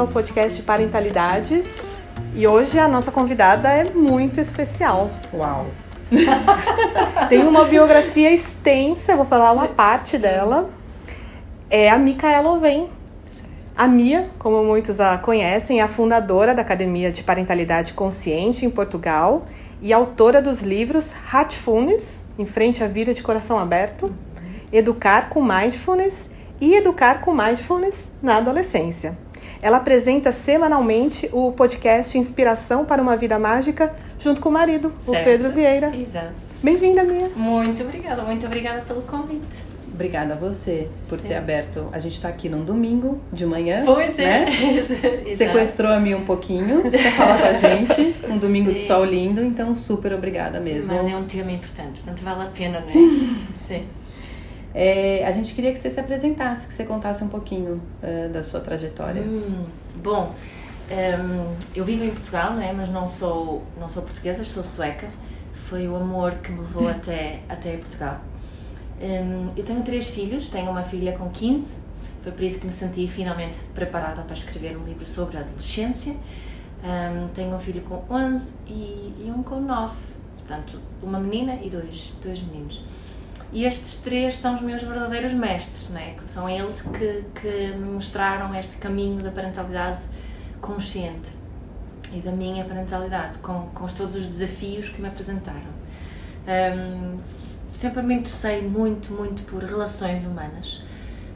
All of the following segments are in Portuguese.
ao podcast Parentalidades. E hoje a nossa convidada é muito especial. Uau! Tem uma biografia extensa, eu vou falar uma parte dela. É a Micaela Oven. A Mia, como muitos a conhecem, é a fundadora da Academia de Parentalidade Consciente em Portugal e autora dos livros Heartfulness, Em Frente à Vida de Coração Aberto, Educar com Mindfulness e Educar com Mindfulness na Adolescência. Ela apresenta semanalmente o podcast Inspiração para uma Vida Mágica junto com o marido, Certo. o Pedro Vieira. Exato. Bem-vinda, Mia. Muito obrigada, muito obrigada pelo convite. Obrigada a você por ter Sim. aberto. A gente tá aqui num domingo de manhã. Pois é. Né? Sequestrou a mim um pouquinho pra falar com a gente. Um domingo de Sim. sol lindo, então super obrigada mesmo. Mas é um tema importante, portanto vale a pena, não é? Sim. É, a gente queria que você se apresentasse, que você contasse um pouquinho eh, da sua trajetória. Hum, bom, hum, eu vivo em Portugal, não é? mas não sou, não sou portuguesa, sou sueca. Foi o amor que me levou até, até Portugal. Hum, eu tenho três filhos, tenho uma filha com 15, foi por isso que me senti finalmente preparada para escrever um livro sobre a adolescência. Hum, tenho um filho com 11 e, e um com 9, portanto, uma menina e dois, dois meninos. E estes três são os meus verdadeiros mestres, né? São eles que, que me mostraram este caminho da parentalidade consciente e da minha parentalidade, com, com todos os desafios que me apresentaram. Hum, sempre me interessei muito, muito por relações humanas,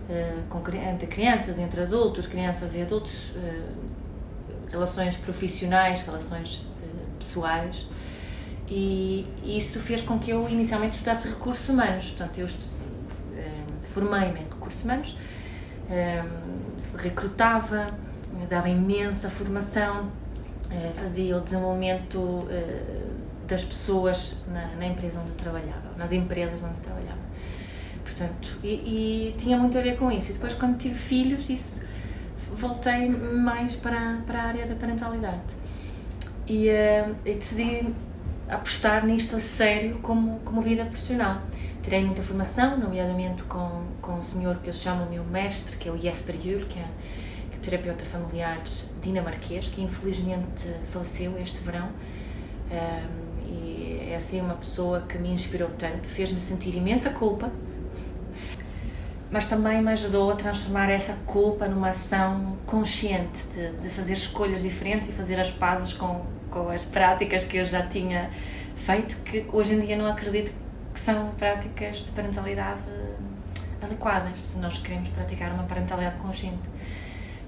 eh, com, entre crianças, entre adultos, crianças e adultos, eh, relações profissionais, relações eh, pessoais. E isso fez com que eu inicialmente estudasse recursos humanos. Portanto, eu eh, formei-me em recursos humanos, eh, recrutava, dava imensa formação, eh, fazia o desenvolvimento das pessoas na, empresa onde eu trabalhava, nas empresas onde eu trabalhava. Portanto, e, e tinha muito a ver com isso. E depois, quando tive filhos, isso voltei mais para, para a área da parentalidade. E, e decidi apostar nisto a sério como, como vida profissional. Tirei muita formação, nomeadamente com, com um senhor que eu chamo o meu mestre, que é o Jesper Juhl, que é, que é terapeuta familiar dinamarquês, que infelizmente faleceu este verão. Um, e é assim uma pessoa que me inspirou tanto, fez-me sentir imensa culpa, mas também me ajudou a transformar essa culpa numa ação consciente de, de fazer escolhas diferentes e fazer as pazes com, com as práticas que eu já tinha feito, que hoje em dia não acredito que são práticas de parentalidade adequadas, se nós queremos praticar uma parentalidade consciente.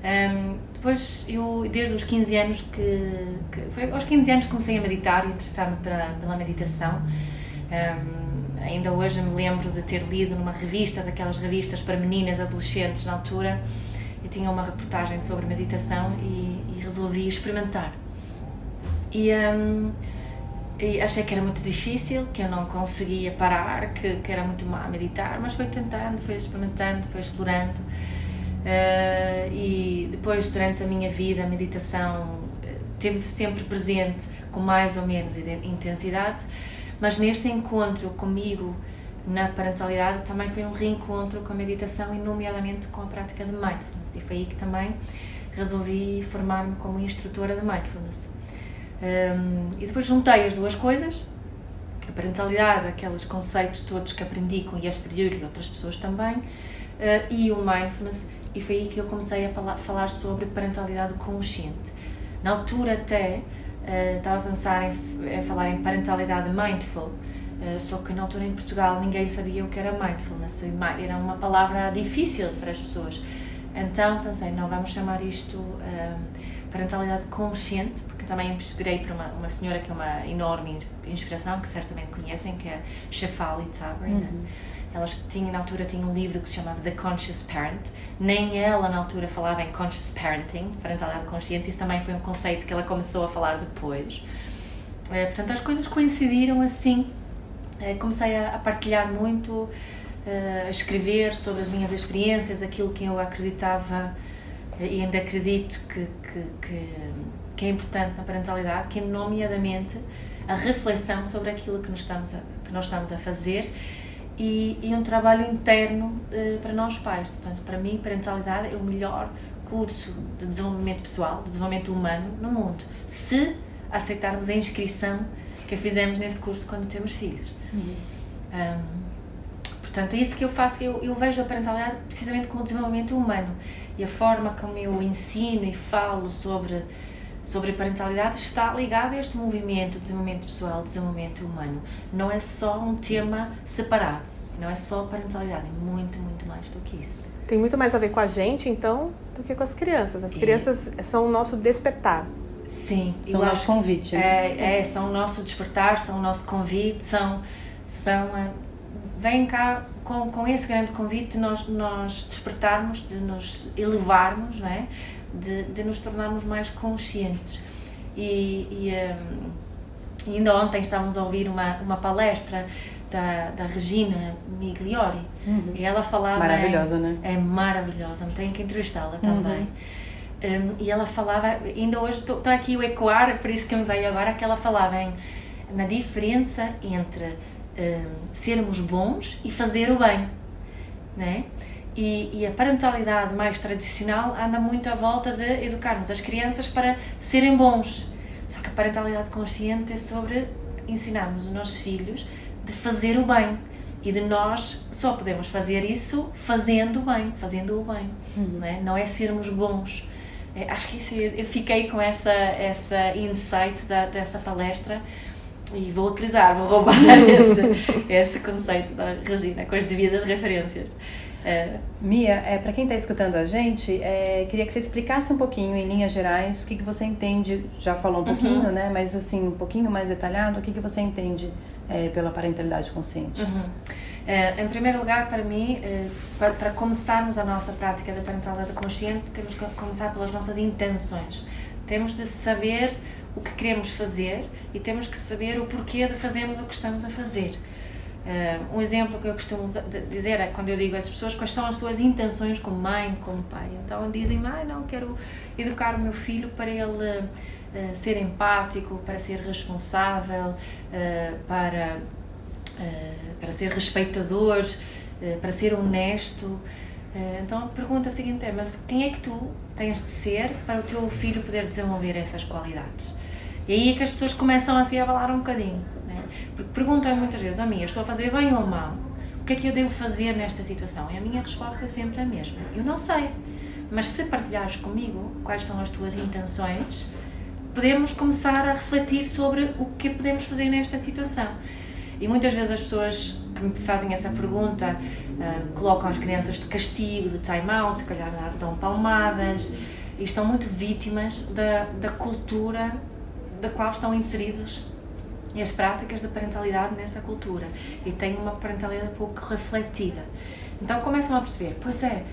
Um, depois, eu, desde os 15 anos que, que. Foi aos 15 anos comecei a meditar e interessar-me pela meditação. Um, ainda hoje me lembro de ter lido numa revista, daquelas revistas para meninas adolescentes na altura, e tinha uma reportagem sobre meditação e, e resolvi experimentar. E, um, e achei que era muito difícil, que eu não conseguia parar, que, que era muito má a meditar, mas foi tentando, foi experimentando, foi explorando. Uh, e depois, durante a minha vida, a meditação eh, teve sempre presente, com mais ou menos intensidade, mas neste encontro comigo na parentalidade também foi um reencontro com a meditação e, nomeadamente, com a prática de mindfulness. E foi aí que também resolvi formar-me como instrutora de mindfulness. Um, e depois juntei as duas coisas, a parentalidade, aqueles conceitos todos que aprendi com Jesper Juhl e outras pessoas também, uh, e o mindfulness, e foi aí que eu comecei a falar sobre parentalidade consciente. Na altura até uh, estava a pensar em, falar em parentalidade mindful, uh, só que na altura em Portugal ninguém sabia o que era mindfulness, mi- era uma palavra difícil para as pessoas. Então pensei, não, vamos chamar isto parentalidade consciente, porque também me inspirei por uma, uma senhora que é uma enorme inspiração, que certamente conhecem, que é Shefali Tabri. né? Ela tinha, na altura tinha um livro que se chamava The Conscious Parent. Nem ela, na altura, falava em Conscious Parenting, parentalidade consciente. Isso também foi um conceito que ela começou a falar depois. Eh, portanto, as coisas coincidiram assim. Eh, comecei a, a partilhar muito a escrever sobre as minhas experiências, aquilo que eu acreditava e ainda acredito que, que, que, que é importante na parentalidade, que é nomeadamente a reflexão sobre aquilo que nós estamos a, que nós estamos a fazer e, e um trabalho interno uh, para nós pais. Portanto, para mim, parentalidade é o melhor curso de desenvolvimento pessoal, de desenvolvimento humano no mundo, se aceitarmos a inscrição que fizemos nesse curso quando temos filhos. Uhum. Um, portanto, é isso que eu faço, eu, eu vejo a parentalidade precisamente como desenvolvimento humano e a forma como eu ensino e falo sobre sobre a parentalidade está ligada a este movimento de desenvolvimento pessoal, desenvolvimento humano. Não é só um tema separado, não é só parentalidade, é muito, muito mais do que isso. Tem muito mais a ver com a gente, então, do que com as crianças. As crianças e... são o nosso despertar. Sim, são o nosso convite. Né? É, é, são o nosso despertar, são o nosso convite, são. são vem cá com, com esse grande convite nós, nós despertarmos, de nos elevarmos, não é? de, de nos tornarmos mais conscientes. E, e, um, ainda ontem estávamos a ouvir uma, uma palestra da, da Regina Migliori uhum. e ela falava. Maravilhosa, né? É maravilhosa, tenho que entrevistá-la também. Uhum. Um, e ela falava, ainda hoje estou aqui o ecoar, por isso que me veio agora, que ela falava em, na diferença entre um, sermos bons e fazer o bem. Né? E, e, a parentalidade mais tradicional anda muito à volta de educarmos as crianças para serem bons. Só que a parentalidade consciente é sobre ensinarmos os nossos filhos de fazer o bem. E de nós só podemos fazer isso fazendo bem, fazendo o bem. Uhum. Não, é? não é sermos bons. É, acho que isso, eu fiquei com essa, essa insight da, dessa palestra e vou utilizar, vou roubar esse, esse conceito da Regina com as devidas referências. É, Mia, é, para quem está escutando a gente, é, queria que você explicasse um pouquinho, em linhas gerais, o que, que você entende, já falou um uhum. pouquinho, uhum. né? Mas assim, um pouquinho mais detalhado, o que, que você entende é, pela parentalidade consciente? Uhum. É, em primeiro lugar, para mim, é, para, para, começarmos a nossa prática da parentalidade consciente, temos que começar pelas nossas intenções. Temos de saber o que queremos fazer e temos que saber o porquê de fazermos o que estamos a fazer. Uh, um exemplo que eu costumo dizer é quando eu digo às pessoas quais são as suas intenções como mãe, como pai. Então dizem, ah, não, quero educar o meu filho para ele uh, ser empático, para ser responsável, uh, para, para ser respeitador, para ser honesto. então a pergunta seguinte é, mas quem é que tu tens de ser para o teu filho poder desenvolver essas qualidades? E aí é que as pessoas começam a se abalar um bocadinho porque perguntam muitas vezes a mim, estou a fazer bem ou mal? O que é que eu devo fazer nesta situação? E a minha resposta é sempre a mesma. Eu não sei. Mas se partilhares comigo quais são as tuas intenções, podemos começar a refletir sobre o que podemos fazer nesta situação. E muitas vezes as pessoas que me fazem essa pergunta uh, colocam as crianças de castigo, de time-out, se calhar dão palmadas e estão muito vítimas da, da cultura da qual estão inseridos e as práticas da parentalidade nessa cultura e têm uma parentalidade pouco refletida. Então começam a perceber, pois é,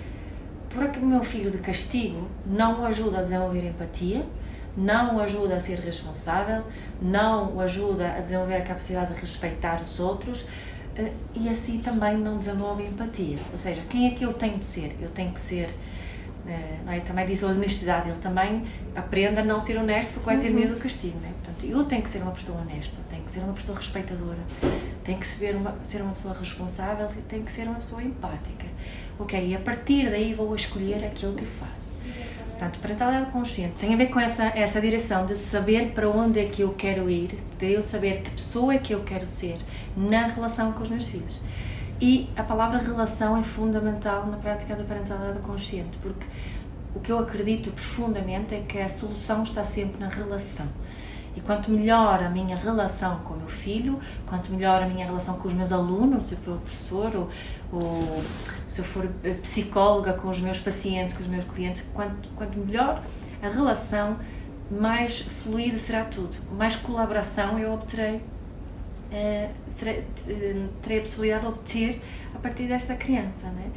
porque o meu filho de castigo não o ajuda a desenvolver empatia, não o ajuda a ser responsável, não o ajuda a desenvolver a capacidade de respeitar os outros eh, e assim também não desenvolve empatia. Ou seja, quem é que eu tenho de ser? Eu tenho que ser é, é? Também diz a honestidade, ele também aprende a não ser honesto porque vai ter uhum. medo do castigo. Né? Portanto, eu tenho que ser uma pessoa honesta, tenho que ser uma pessoa respeitadora, tenho que ser uma, ser uma pessoa responsável e tenho que ser uma pessoa empática. Ok, e a partir daí vou escolher aquilo que faço. Portanto, parentalidade consciente tem a ver com essa, essa direção de saber para onde é que eu quero ir, de eu saber que pessoa é que eu quero ser na relação com os meus filhos. E a palavra relação é fundamental na prática da parentalidade consciente, porque o que eu acredito profundamente é que a solução está sempre na relação. E quanto melhor a minha relação com o meu filho, quanto melhor a minha relação com os meus alunos, se eu for professor ou, ou se eu for eh, psicóloga com os meus pacientes, com os meus clientes, quanto, quanto melhor a relação, mais fluido será tudo, mais colaboração eu obterei terei a possibilidade de obter a partir desta criança, né?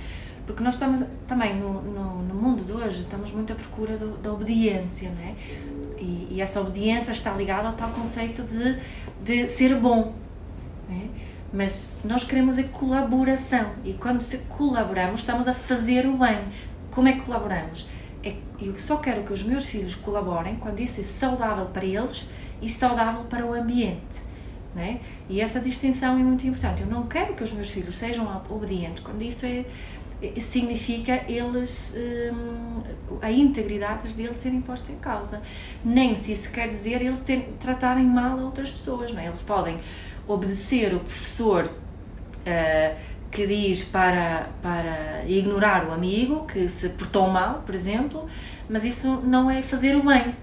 Porque nós estamos também no, no, no mundo de hoje, estamos muito à procura do, da obediência, né? E, e, essa obediência está ligada ao tal conceito de, de ser bom, né? Mas nós queremos a colaboração e quando se colaboramos estamos a fazer o bem. Como é que colaboramos? É, eu só quero que os meus filhos colaborem quando isso é saudável para eles e saudável para o ambiente. Né? E essa distinção é muito importante. Eu não quero que os meus filhos sejam obedientes quando isso é, é significa eles hum, a integridade deles serem postos em causa. Nem se isso quer dizer eles ter, tratarem mal a outras pessoas. Não é? Eles podem obedecer o professor uh, que diz para, para ignorar o amigo que se portou mal, por exemplo, mas isso não é fazer o bem.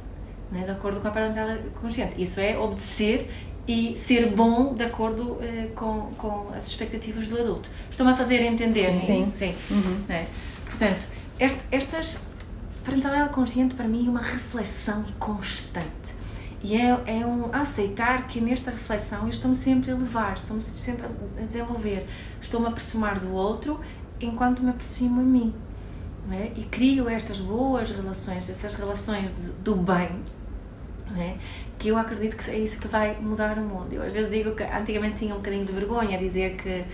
É? de acordo com a parentalidade consciente. Isso é obedecer e ser bom de acordo uh, com, com as expectativas do adulto. Estão-me a fazer entender? Sim. Sim. sim. Uhum. É. Portanto, este, estas. Parentalidade consciente para mim é uma reflexão constante. E é, é um aceitar que nesta reflexão eu estou-me sempre a levar, estou-me sempre a desenvolver, estou-me a aproximar do outro enquanto me aproximo a mim. É? E crio estas boas relações, essas relações de, do bem, é? Que eu acredito que é isso que vai mudar o mundo. Eu às vezes digo que antigamente tinha um bocadinho de vergonha a dizer que,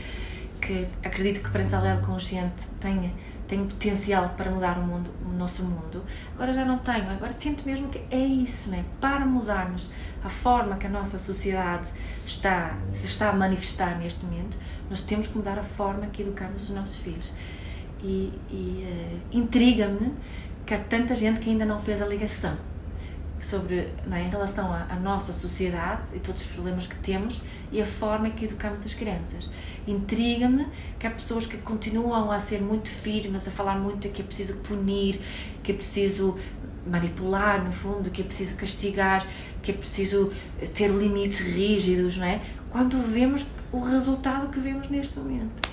que acredito que parentalidade consciente tenha, tem potencial para mudar o mundo, o nosso mundo. Agora já não tenho, agora sinto mesmo que é isso, né? para mudarmos a forma que a nossa sociedade está, se está a manifestar neste momento, nós temos que mudar a forma que educamos os nossos filhos. E, e uh, intriga-me que há tanta gente que ainda não fez a ligação sobre é, em relação à, à, nossa sociedade e todos os problemas que temos e a forma que educamos as crianças. Intriga-me que há pessoas que continuam a ser muito firmes, a falar muito que é preciso punir, que é preciso manipular, no fundo, que é preciso castigar, que é preciso ter limites rígidos, não é? Quando vemos o resultado que vemos neste momento.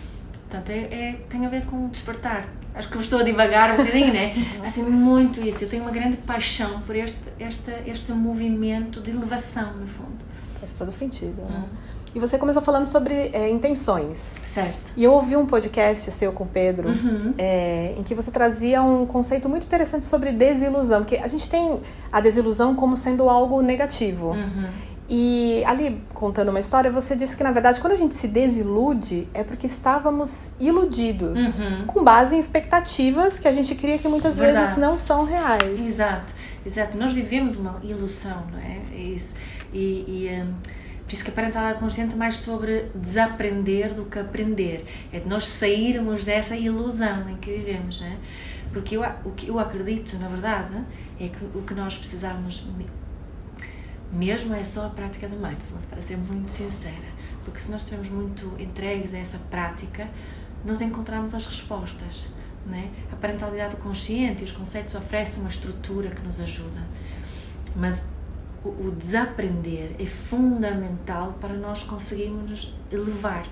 Portanto, é, é tem a ver com despertar acho que estou a divagar um bocadinho, né? Assim, muito isso. Eu tenho uma grande paixão por este, este, este movimento de elevação, no fundo. Faz todo sentido. Né? Uhum. E você começou falando sobre é, intenções. Certo. E eu ouvi um podcast seu com o Pedro, uhum. é, em que você trazia um conceito muito interessante sobre desilusão, porque a gente tem a desilusão como sendo algo negativo. Uhum. E ali, contando uma história, você disse que, na verdade, quando a gente se desilude, é porque estávamos iludidos, uhum. com base em expectativas que a gente cria que muitas verdade. vezes não são reais. Exato, exato. Nós vivemos uma ilusão, não é? é isso. E, e um, por isso que a parentalidade consciente é mais sobre desaprender do que aprender. É de nós sairmos dessa ilusão em que vivemos, não é? Porque eu, o que eu acredito, na verdade, é que o que nós precisamos mesmo é só a prática do mindfulness, para ser muito sincera. Porque se nós estivermos muito entregues a essa prática, nós encontramos as respostas. Né? A parentalidade consciente e os conceitos oferecem uma estrutura que nos ajuda. Mas o, o desaprender é fundamental para nós conseguirmos nos elevar.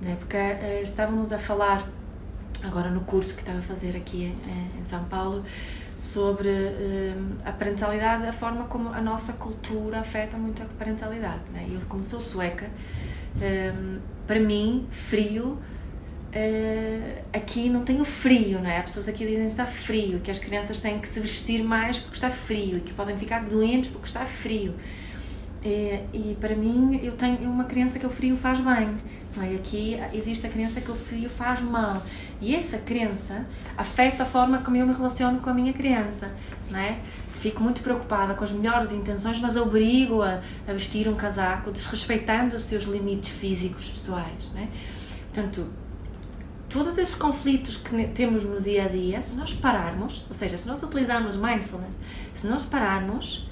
Né? Porque uh, estávamos a falar, agora no curso que estava a fazer aqui em, em São Paulo, sobre um, a parentalidade, a forma como a nossa cultura afeta muito a parentalidade. Né? Eu, como sou sueca, um, para mim, frio, uh, aqui não tenho frio, não é? Há pessoas aqui dizem que está frio, que as crianças têm que se vestir mais porque está frio e que podem ficar doentes porque está frio. E para mim, eu tenho uma criança que o frio faz bem. É? Aqui existe a crença que o frio faz mal. E essa crença afeta a forma como eu me relaciono com a minha criança. Não é? Fico muito preocupada com as melhores intenções, mas obrigo-a a vestir um casaco, desrespeitando os seus limites físicos pessoais. Não é? Portanto, todos esses conflitos que temos no dia a dia, se nós pararmos, ou seja, se nós utilizarmos mindfulness, se nós pararmos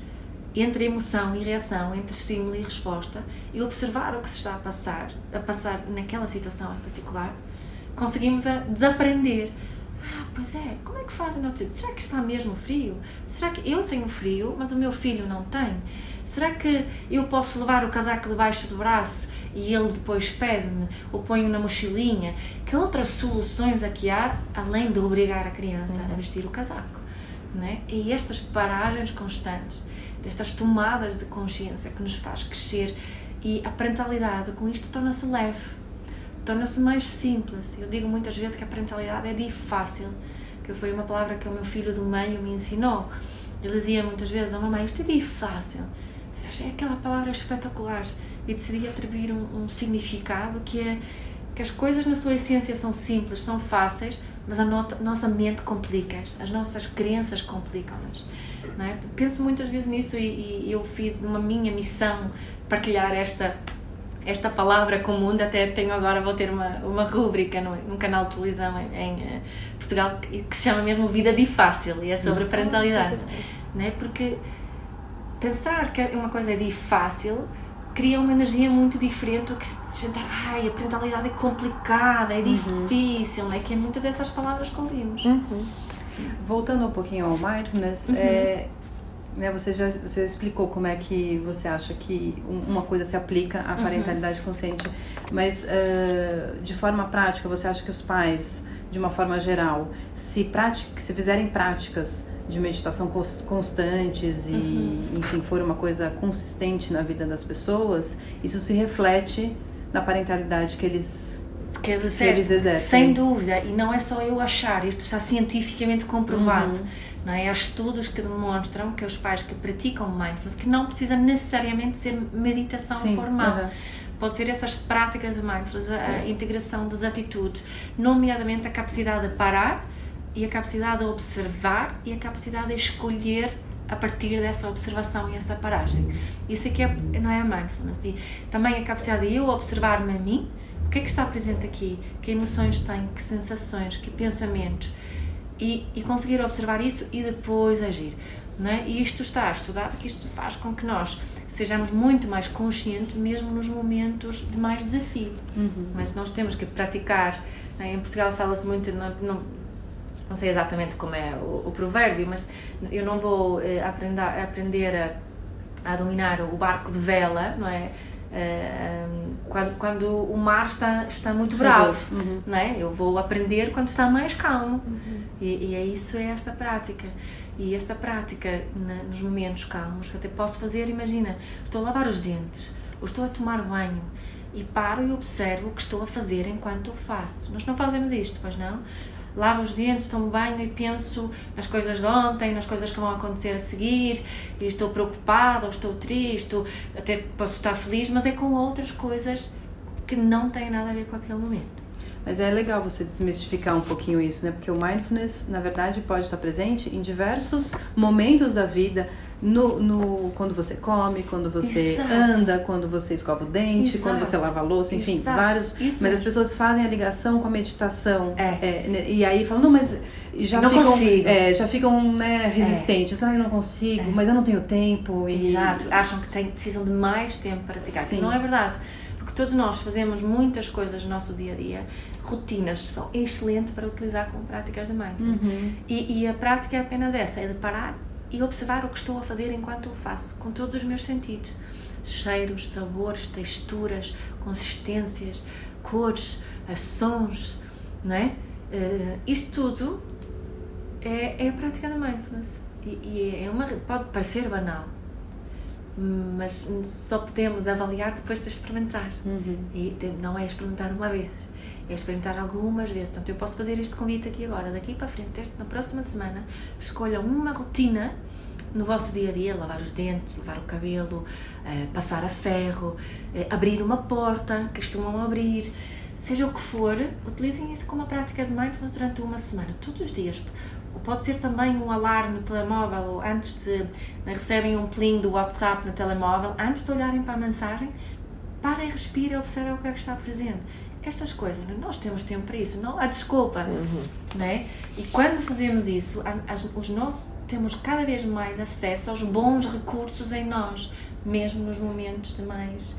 entre emoção e reação, entre estímulo e resposta, e observar o que se está a passar, a passar naquela situação em particular, conseguimos a desaprender. Ah, pois é, como é que fazem no Será que está mesmo frio? Será que eu tenho frio, mas o meu filho não tem? Será que eu posso levar o casaco debaixo do braço e ele depois pede-me ou ponho na mochilinha? Que outras soluções aqui há, além de obrigar a criança a vestir o casaco? Né? E estas paragens constantes destas tomadas de consciência que nos faz crescer e a parentalidade com isto torna-se leve, torna-se mais simples. Eu digo muitas vezes que a parentalidade é de fácil, que foi uma palavra que o meu filho do meio me ensinou. Ele dizia muitas vezes, oh mamãe, isto é de fácil. É aquela palavra espetacular. e decidi atribuir um, um significado que é que as coisas na sua essência são simples, são fáceis, mas a no nossa mente complica-as, as nossas crenças complicam-nas. É? Penso muitas vezes nisso e, e eu fiz uma minha missão partilhar esta esta palavra comum, até tenho agora, vou ter uma, uma rúbrica no, num canal de televisão em, em uh, Portugal que, que, se chama mesmo Vida de Fácil e é sobre parentalidade. Né? Porque pensar que uma coisa é de fácil cria uma energia muito diferente do que se gente, ai, a parentalidade é complicada, é uhum. difícil, é que é muitas dessas palavras que ouvimos. Uhum. Voltando um pouquinho ao mindfulness, uhum. é, né, você já você explicou como é que você acha que uma coisa se aplica à uhum. parentalidade uhum. consciente, mas uh, de forma prática, você acha que os pais, de uma forma geral, se, pratic, se fizerem práticas de meditação constantes e, uhum. enfim, for uma coisa consistente na vida das pessoas, isso se reflete na parentalidade que eles que eles exercem. Sem dúvida, e não é só eu achar, isto está cientificamente comprovado. Uhum não é? Há estudos que demonstram que os pais que praticam mindfulness, que não precisa necessariamente ser meditação Sim, formal, uh -huh. pode ser essas práticas de mindfulness, a, integração das atitudes, nomeadamente a capacidade de parar e a capacidade de observar e a capacidade de escolher a partir dessa observação e essa paragem. Isso aqui é, não é a mindfulness. E também a capacidade de eu observar-me a mim, que é que está presente aqui, que emoções tenho, que sensações, que pensamentos, e, e conseguir observar isso e depois agir. Não é? E isto está estudado que isto faz com que nós sejamos muito mais conscientes mesmo nos momentos de mais desafio. Uhum. Mas nós temos que praticar. É? Em Portugal fala-se muito, não, não, não, sei exatamente como é o, o, provérbio, mas eu não vou eh, aprender, aprender a, a dominar o barco de vela, não é? Uh, quando, quando o mar está, está muito bravo, uhum. não é? Eu vou aprender quando está mais calmo. Uhum. E, e é isso, é esta prática. E esta prática, na, nos momentos calmos, que até posso fazer, imagina, estou a lavar os dentes, ou estou a tomar banho, e paro e observo o que estou a fazer enquanto o faço. Nós não fazemos isto, pois não? Lavo os dentes, tomo banho e penso nas coisas de ontem, nas coisas que vão acontecer a seguir, e estou preocupada, ou estou triste, ou até posso estar feliz, mas é com outras coisas que não têm nada a ver com aquele momento. Mas é legal você desmistificar um pouquinho isso, né? Porque o mindfulness, na verdade, pode estar presente em diversos momentos da vida, no, no, quando você come, quando você Exato. anda, quando você escova o dente, Exato. quando você lava a louça, enfim, Exato. vários. Isso mas as pessoas fazem a ligação com a meditação. É. É, né, e aí falam, não, mas já não ficam, consigo. É, já ficam né, resistentes. É. Ah, eu não consigo, é. mas eu não tenho tempo. E... Exato. Acham que tem, precisam de mais tempo para praticar. Sim. Não é verdade. Porque todos nós fazemos muitas coisas no nosso dia a dia. Rotinas são excelentes para utilizar como práticas de mindfulness. Uhum. E, e a prática é apenas essa, é de parar e observar o que estou a fazer enquanto o faço, com todos os meus sentidos. Cheiros, sabores, texturas, consistências, cores, sons, não é? Uh, isto tudo é, é a prática da mindfulness. E, e é uma, pode parecer banal, mas só podemos avaliar depois de experimentar. Uhum. E não é experimentar uma vez, é experimentar algumas vezes. Portanto, eu posso fazer este convite aqui agora, daqui para frente, na próxima semana, escolham uma rotina no vosso dia a dia, lavar os dentes, lavar o cabelo, eh, passar a ferro, eh, abrir uma porta, costumam abrir, seja o que for, utilizem isso como uma prática de mindfulness durante uma semana, todos os dias. Pode ser também um alarme no telemóvel, ou antes de recebem um plim do WhatsApp no telemóvel, antes de olharem para a mensagem, parem, respirem e observem o que é que está presente estas coisas, nós temos tempo para isso, não há desculpa, uhum. não é? E quando fazemos isso, as, os nossos, temos cada vez mais acesso aos bons recursos em nós, mesmo nos momentos de mais,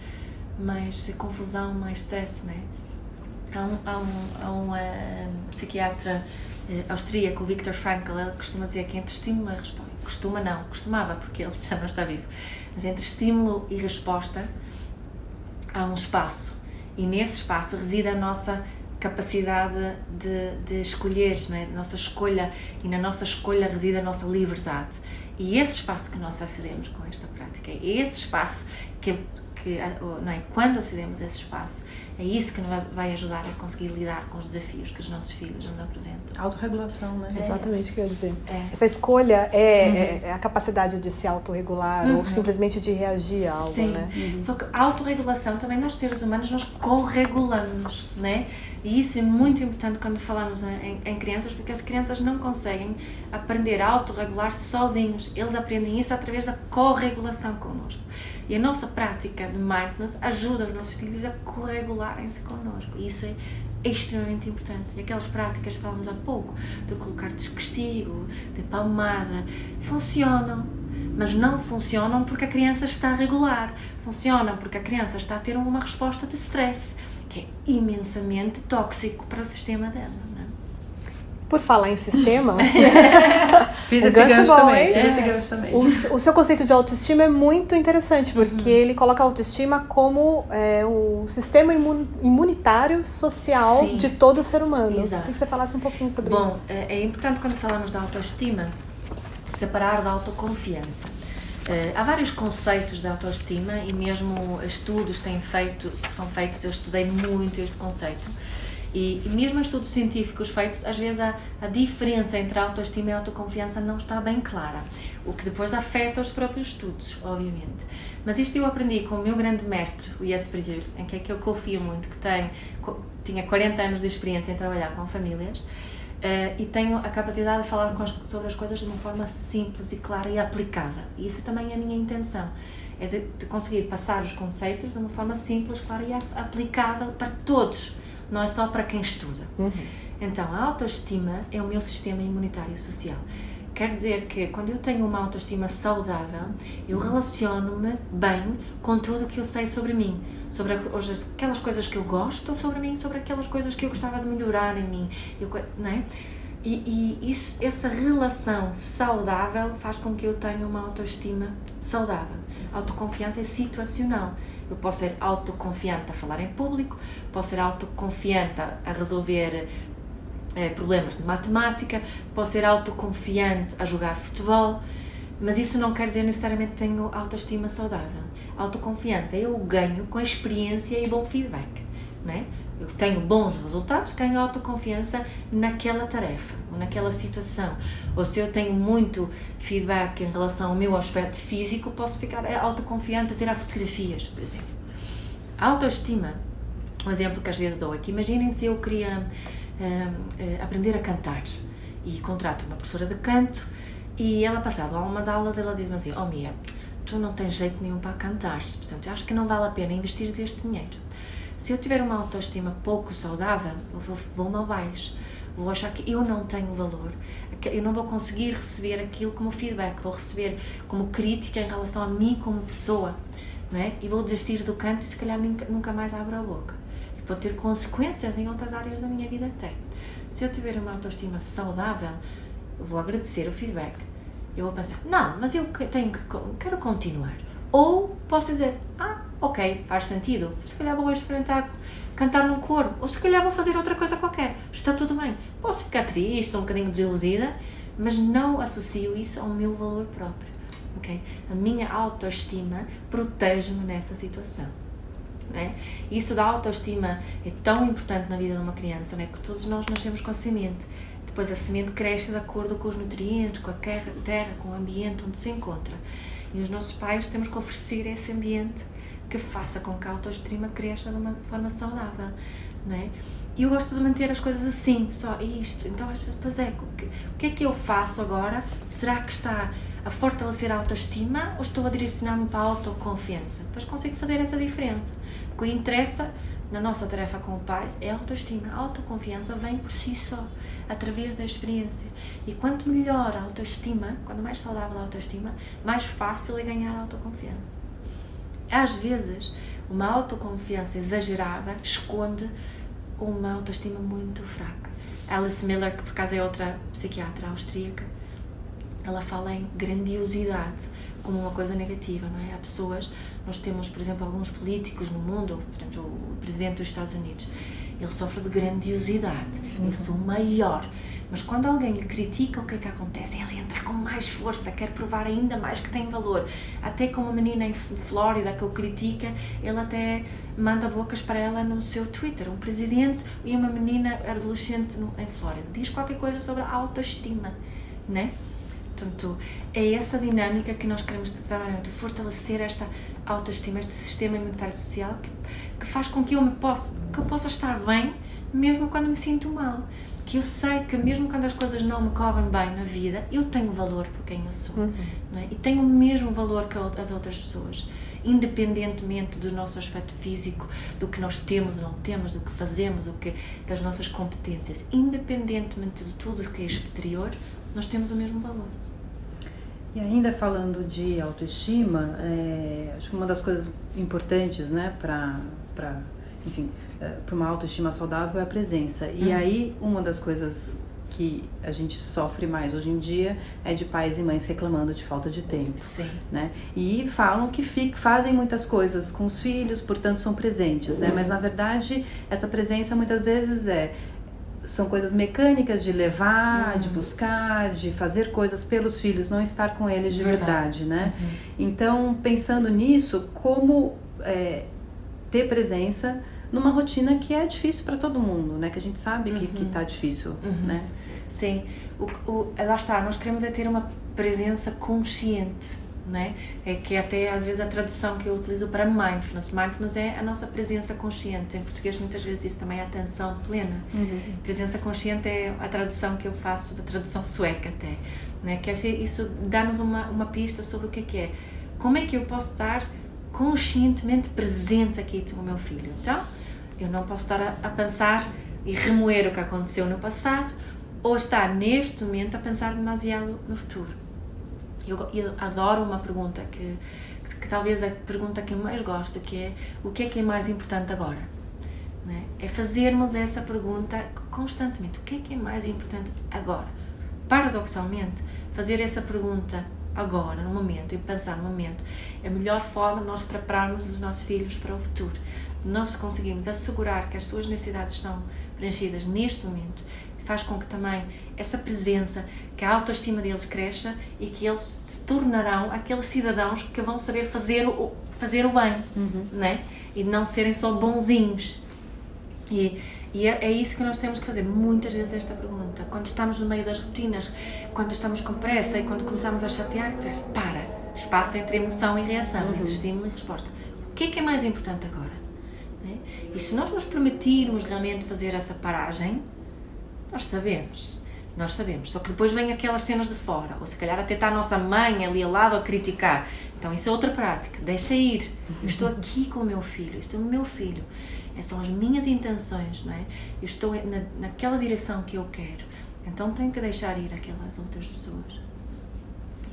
mais confusão, mais stress, não é? Há um, há um, há um uh, psiquiatra uh, austríaco, Viktor Frankl, ele costuma dizer que entre estímulo e resposta, costuma não, costumava, porque ele já não está vivo, mas entre estímulo e resposta há um espaço e nesse espaço reside a nossa capacidade de, de escolher, não é? nossa escolha, e na nossa escolha reside a nossa liberdade. E esse espaço que nós acedemos com esta prática, é esse espaço que, que, não é? Quando acedemos esse espaço, é isso que nos vai ajudar a conseguir lidar com os desafios que os nossos filhos nos apresentam. Autorregulação, né? É. Exatamente o que eu ia dizer. É. Essa escolha é, uhum. é, a capacidade de se autorregular uhum. ou simplesmente de reagir a algo, Sim. né? Uhum. Só que a autorregulação também nós seres humanos nós corregulamos, né? E isso é muito importante quando falamos em, em, crianças, porque as crianças não conseguem aprender a autorregular-se sozinhos. Eles aprendem isso através da corregulação connosco. E a nossa prática de mindfulness ajuda os nossos filhos a corregularem-se connosco. Isso é extremamente importante. E aquelas práticas que falamos há pouco, de colocar descastigo, de palmada, funcionam. Mas não funcionam porque a criança está regular. Funcionam porque a criança está a ter uma resposta de stress, que é imensamente tóxico para o sistema dela. Por falar em sistema, fiz esse gancho, gancho, também. É. esse gancho também. O, o, seu conceito de autoestima é muito interessante, porque uhum. ele coloca a autoestima como é, o sistema imun, imunitário social Sim. de todo ser humano. Exato. Queria que você falasse um pouquinho sobre Bom, isso. Bom, é, é importante quando falamos da autoestima separar da autoconfiança. Uh, há vários conceitos de autoestima e mesmo estudos têm feito, são feitos, eu estudei muito este conceito. E, mesmo em estudos científicos feitos, às vezes a, a diferença entre a autoestima e a autoconfiança não está bem clara, o que depois afeta os próprios estudos, obviamente. Mas isto eu aprendi com o meu grande mestre, o Jesper em que é que eu confio muito, que tem, tinha 40 anos de experiência em trabalhar com famílias, Uh, e tenho a capacidade de falar as, sobre as coisas de uma forma simples e clara e aplicável. E isso também é a minha intenção, é de, de conseguir passar os conceitos de uma forma simples, clara e aplicável para todos não é só para quem estuda. Uhum. Então, a autoestima é o meu sistema imunitário social. Quer dizer que quando eu tenho uma autoestima saudável, eu relaciono-me bem com tudo o que eu sei sobre mim, sobre aquelas coisas que eu gosto sobre mim, sobre aquelas coisas que eu gostava de melhorar em mim, eu, não é? E, e isso, essa relação saudável faz com que eu tenha uma autoestima saudável. A autoconfiança é situacional. Eu posso ser autoconfiante a falar em público, posso ser autoconfiante a resolver é, problemas de matemática, posso ser autoconfiante a jogar futebol, mas isso não quer dizer necessariamente que tenho autoestima saudável. Autoconfiança eu ganho com experiência e bom feedback, né? Eu tenho bons resultados, ganho autoconfiança naquela tarefa ou naquela situação. Ou se eu tenho muito feedback em relação ao meu aspecto físico, posso ficar autoconfiante a tirar fotografias, por exemplo. A autoestima, um exemplo que às vezes dou aqui, imaginem se eu queria uh, aprender a cantar e contrato uma professora de canto e ela passava umas aulas ela diz-me assim, oh Mia, tu não tens jeito nenhum para cantar, portanto acho que não vale a pena investir este dinheiro se eu tiver uma autoestima pouco saudável, eu vou, vou-me abaixo. Vou achar que eu não tenho valor, eu não vou conseguir receber aquilo como feedback, vou receber como crítica em relação a mim como pessoa, não é? E vou desistir do canto e se calhar nunca mais abro a boca. E pode ter consequências em outras áreas da minha vida até. Se eu tiver uma autoestima saudável, eu vou agradecer o feedback. Eu vou pensar, não, mas eu tenho que, quero continuar. Ou posso dizer, ah, ok, faz sentido. Se calhar vou experimentar cantar num coro, ou se calhar vou fazer outra coisa qualquer. Está tudo bem. Posso ficar triste, um bocadinho desiludida, mas não associo isso ao meu valor próprio. ok? A minha autoestima protege-me nessa situação. É? Isso da autoestima é tão importante na vida de uma criança, não é? que todos nós nascemos com a semente. Depois a semente cresce de acordo com os nutrientes, com a terra, com o ambiente onde se encontra. E os nossos pais temos que oferecer esse ambiente que faça com que a autoestima cresça de uma forma saudável, não é? E eu gosto de manter as coisas assim, só isto. Então as pessoas, pois é, o que, o que é que eu faço agora? Será que está a fortalecer a autoestima ou estou a direcionar-me para a autoconfiança? Depois consigo fazer essa diferença. O que interessa na nossa tarefa com o pai é a autoestima. A autoconfiança vem por si só, através da experiência. E quanto melhor a autoestima, quanto mais saudável a autoestima, mais fácil é ganhar a autoconfiança. Às vezes, uma autoconfiança exagerada esconde uma autoestima muito fraca. Alice Miller, que por acaso é outra psiquiatra austríaca, ela fala em grandiosidade como uma coisa negativa, não é? Há pessoas, nós temos, por exemplo, alguns políticos no mundo, por exemplo, o presidente dos Estados Unidos, ele sofre de grandiosidade, eu sou maior. Mas quando alguém lhe critica, o que é que acontece? Ele com mais força, quer provar ainda mais que tem valor. Até com uma menina em Flórida que o critica, ele até manda bocas para ela no seu Twitter. Um presidente e uma menina adolescente em Flórida. Diz qualquer coisa sobre a autoestima, né? Portanto, é essa dinâmica que nós queremos trabalhar, de fortalecer esta autoestima, este sistema imunitário social que, que faz com que eu me possa, que eu possa estar bem mesmo quando me sinto mal. Que eu sei que mesmo quando as coisas não me correm bem na vida, eu tenho valor por quem eu sou. Uhum. É? E tenho o mesmo valor que as outras pessoas. Independentemente do nosso aspecto físico, do que nós temos ou não temos, do que fazemos, do que, das nossas competências. Independentemente de tudo que é exterior, nós temos o mesmo valor. E ainda falando de autoestima, é, acho que uma das coisas importantes, né, para, enfim, é, para uma autoestima saudável é a presença. E uhum. aí, uma das coisas que a gente sofre mais hoje em dia é de pais e mães reclamando de falta de tempo. Sim. Né? E falam que fico, fazem muitas coisas com os filhos, portanto são presentes, né? Mas na verdade, essa presença muitas vezes é são coisas mecânicas de levar, uhum. de buscar, de fazer coisas pelos filhos, não estar com eles de verdade, verdade né? Uhum. Então, pensando nisso, como é, ter presença numa rotina que é difícil para todo mundo, né? Que a gente sabe uhum. que, que tá difícil, uhum. né? Sim, o, o, lá está, nós queremos é ter uma presença consciente né? É que até às vezes a tradução que eu utilizo para mindfulness. Mindfulness é a nossa presença consciente. Em português muitas vezes diz também atenção plena. Uhum. Presença consciente é a tradução que eu faço, da tradução sueca até, né? Que isso dá-nos uma, uma pista sobre o que é que é. Como é que eu posso estar conscientemente presente aqui com o meu filho? Então, eu não posso estar a, a pensar e remoer o que aconteceu no passado ou estar neste momento a pensar demasiado no futuro eu, eu adoro uma pergunta que, que, que, talvez a pergunta que eu mais gosto, que é o que é que é mais importante agora? Né? É fazermos essa pergunta constantemente. O que é que é mais importante agora? Paradoxalmente, fazer essa pergunta agora, no momento, e pensar no momento, é a melhor forma de nós prepararmos os nossos filhos para o futuro. Nós conseguimos assegurar que as suas necessidades estão preenchidas neste momento faz com que também essa presença, que a autoestima deles cresça e que eles se tornarão aqueles cidadãos que vão saber fazer o, fazer o bem, uhum. né? E não serem só bonzinhos. E, e é, é, isso que nós temos que fazer muitas vezes esta pergunta. Quando estamos no meio das rotinas, quando estamos com pressa e quando começamos a chatear, para, espaço entre emoção e reação, uhum. entre estímulo e resposta. O que é que é mais importante agora? E se nós nos permitirmos realmente fazer essa paragem, nós sabemos. Nós sabemos. Só que depois vem aquelas cenas de fora. Ou se calhar até está a nossa mãe ali ao lado a criticar. Então isso é outra prática. Deixa ir. Eu estou aqui com o meu filho. Estou o meu filho. Essas são as minhas intenções, não é? Eu estou na, naquela direção que eu quero. Então tenho que deixar ir aquelas outras pessoas.